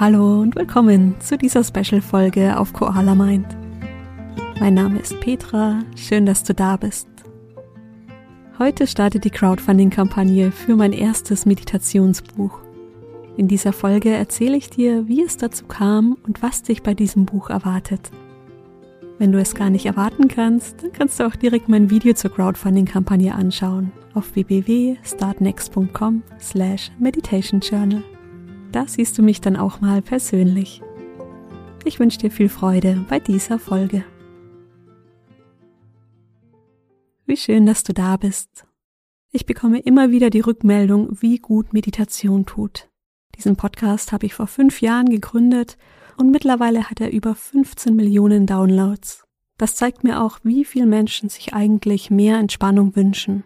Hallo und willkommen zu dieser Special-Folge auf Koala Mind. Mein Name ist Petra, schön, dass du da bist. Heute startet die Crowdfunding-Kampagne für mein erstes Meditationsbuch. In dieser Folge erzähle ich dir, wie es dazu kam und was dich bei diesem Buch erwartet. Wenn du es gar nicht erwarten kannst, dann kannst du auch direkt mein Video zur Crowdfunding-Kampagne anschauen auf www.startnext.com slash meditationjournal. Da siehst du mich dann auch mal persönlich. Ich wünsche dir viel Freude bei dieser Folge. Wie schön, dass du da bist. Ich bekomme immer wieder die Rückmeldung, wie gut Meditation tut. Diesen Podcast habe ich vor fünf Jahren gegründet und mittlerweile hat er über 15 Millionen Downloads. Das zeigt mir auch, wie viele Menschen sich eigentlich mehr Entspannung wünschen.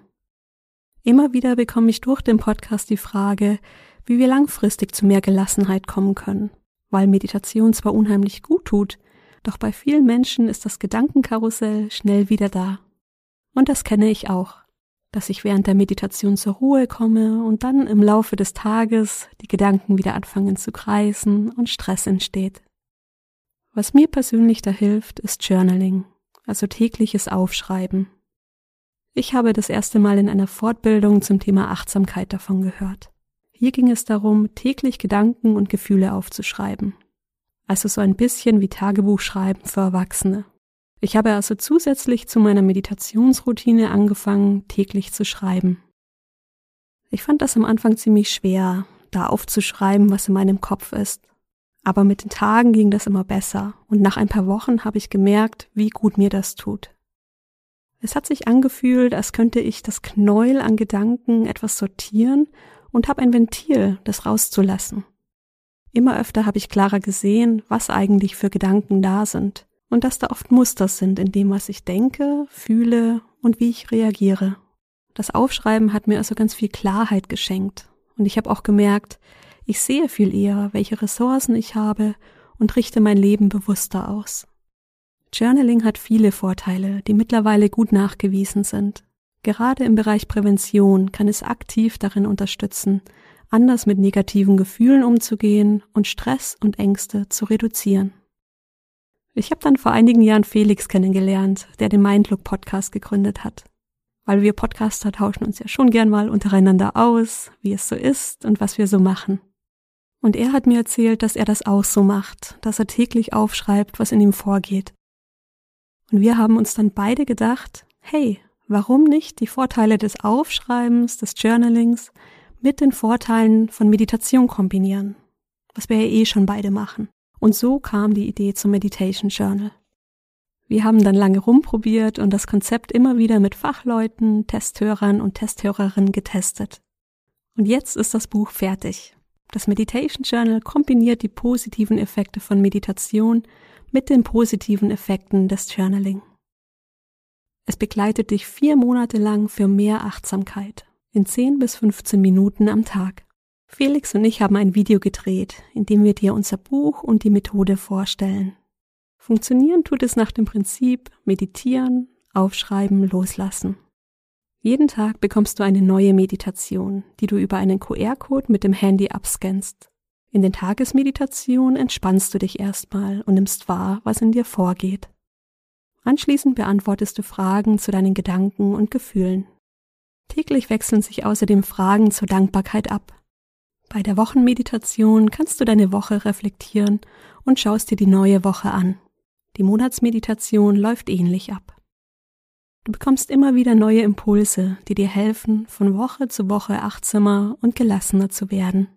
Immer wieder bekomme ich durch den Podcast die Frage, wie wir langfristig zu mehr Gelassenheit kommen können. Weil Meditation zwar unheimlich gut tut, doch bei vielen Menschen ist das Gedankenkarussell schnell wieder da. Und das kenne ich auch, dass ich während der Meditation zur Ruhe komme und dann im Laufe des Tages die Gedanken wieder anfangen zu kreisen und Stress entsteht. Was mir persönlich da hilft, ist Journaling, also tägliches Aufschreiben. Ich habe das erste Mal in einer Fortbildung zum Thema Achtsamkeit davon gehört. Hier ging es darum, täglich Gedanken und Gefühle aufzuschreiben. Also so ein bisschen wie Tagebuchschreiben für Erwachsene. Ich habe also zusätzlich zu meiner Meditationsroutine angefangen, täglich zu schreiben. Ich fand das am Anfang ziemlich schwer, da aufzuschreiben, was in meinem Kopf ist. Aber mit den Tagen ging das immer besser und nach ein paar Wochen habe ich gemerkt, wie gut mir das tut. Es hat sich angefühlt, als könnte ich das Knäuel an Gedanken etwas sortieren und habe ein Ventil, das rauszulassen. Immer öfter habe ich klarer gesehen, was eigentlich für Gedanken da sind und dass da oft Muster sind in dem, was ich denke, fühle und wie ich reagiere. Das Aufschreiben hat mir also ganz viel Klarheit geschenkt und ich habe auch gemerkt, ich sehe viel eher, welche Ressourcen ich habe und richte mein Leben bewusster aus. Journaling hat viele Vorteile, die mittlerweile gut nachgewiesen sind. Gerade im Bereich Prävention kann es aktiv darin unterstützen, anders mit negativen Gefühlen umzugehen und Stress und Ängste zu reduzieren. Ich habe dann vor einigen Jahren Felix kennengelernt, der den Mindlook Podcast gegründet hat. Weil wir Podcaster tauschen uns ja schon gern mal untereinander aus, wie es so ist und was wir so machen. Und er hat mir erzählt, dass er das auch so macht, dass er täglich aufschreibt, was in ihm vorgeht. Und wir haben uns dann beide gedacht, hey, warum nicht die Vorteile des Aufschreibens, des Journalings mit den Vorteilen von Meditation kombinieren, was wir ja eh schon beide machen. Und so kam die Idee zum Meditation Journal. Wir haben dann lange rumprobiert und das Konzept immer wieder mit Fachleuten, Testhörern und Testhörerinnen getestet. Und jetzt ist das Buch fertig. Das Meditation Journal kombiniert die positiven Effekte von Meditation mit den positiven Effekten des Journaling. Es begleitet dich vier Monate lang für mehr Achtsamkeit in 10 bis 15 Minuten am Tag. Felix und ich haben ein Video gedreht, in dem wir dir unser Buch und die Methode vorstellen. Funktionieren tut es nach dem Prinzip meditieren, aufschreiben, loslassen. Jeden Tag bekommst du eine neue Meditation, die du über einen QR-Code mit dem Handy abscannst. In den Tagesmeditationen entspannst du dich erstmal und nimmst wahr, was in dir vorgeht. Anschließend beantwortest du Fragen zu deinen Gedanken und Gefühlen. Täglich wechseln sich außerdem Fragen zur Dankbarkeit ab. Bei der Wochenmeditation kannst du deine Woche reflektieren und schaust dir die neue Woche an. Die Monatsmeditation läuft ähnlich ab. Du bekommst immer wieder neue Impulse, die dir helfen, von Woche zu Woche achtsamer und gelassener zu werden.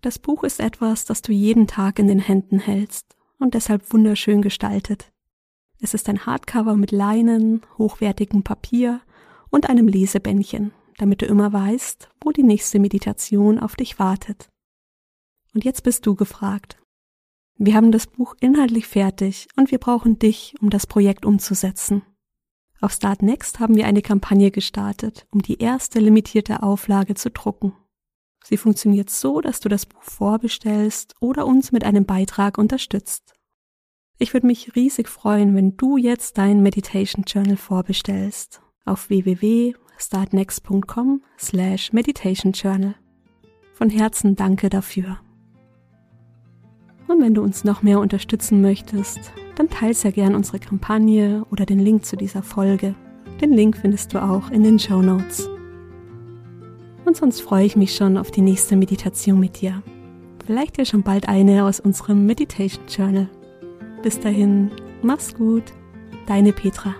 Das Buch ist etwas, das du jeden Tag in den Händen hältst und deshalb wunderschön gestaltet. Es ist ein Hardcover mit Leinen, hochwertigem Papier und einem Lesebändchen, damit du immer weißt, wo die nächste Meditation auf dich wartet. Und jetzt bist du gefragt. Wir haben das Buch inhaltlich fertig und wir brauchen dich, um das Projekt umzusetzen. Auf Start Next haben wir eine Kampagne gestartet, um die erste limitierte Auflage zu drucken. Sie funktioniert so, dass du das Buch vorbestellst oder uns mit einem Beitrag unterstützt. Ich würde mich riesig freuen, wenn du jetzt dein Meditation Journal vorbestellst auf www.startnext.com slash meditation journal. Von Herzen danke dafür. Und wenn du uns noch mehr unterstützen möchtest, dann teil sehr gern unsere Kampagne oder den Link zu dieser Folge. Den Link findest du auch in den Show Notes. Und sonst freue ich mich schon auf die nächste Meditation mit dir. Vielleicht ja schon bald eine aus unserem Meditation Journal. Bis dahin, mach's gut, deine Petra.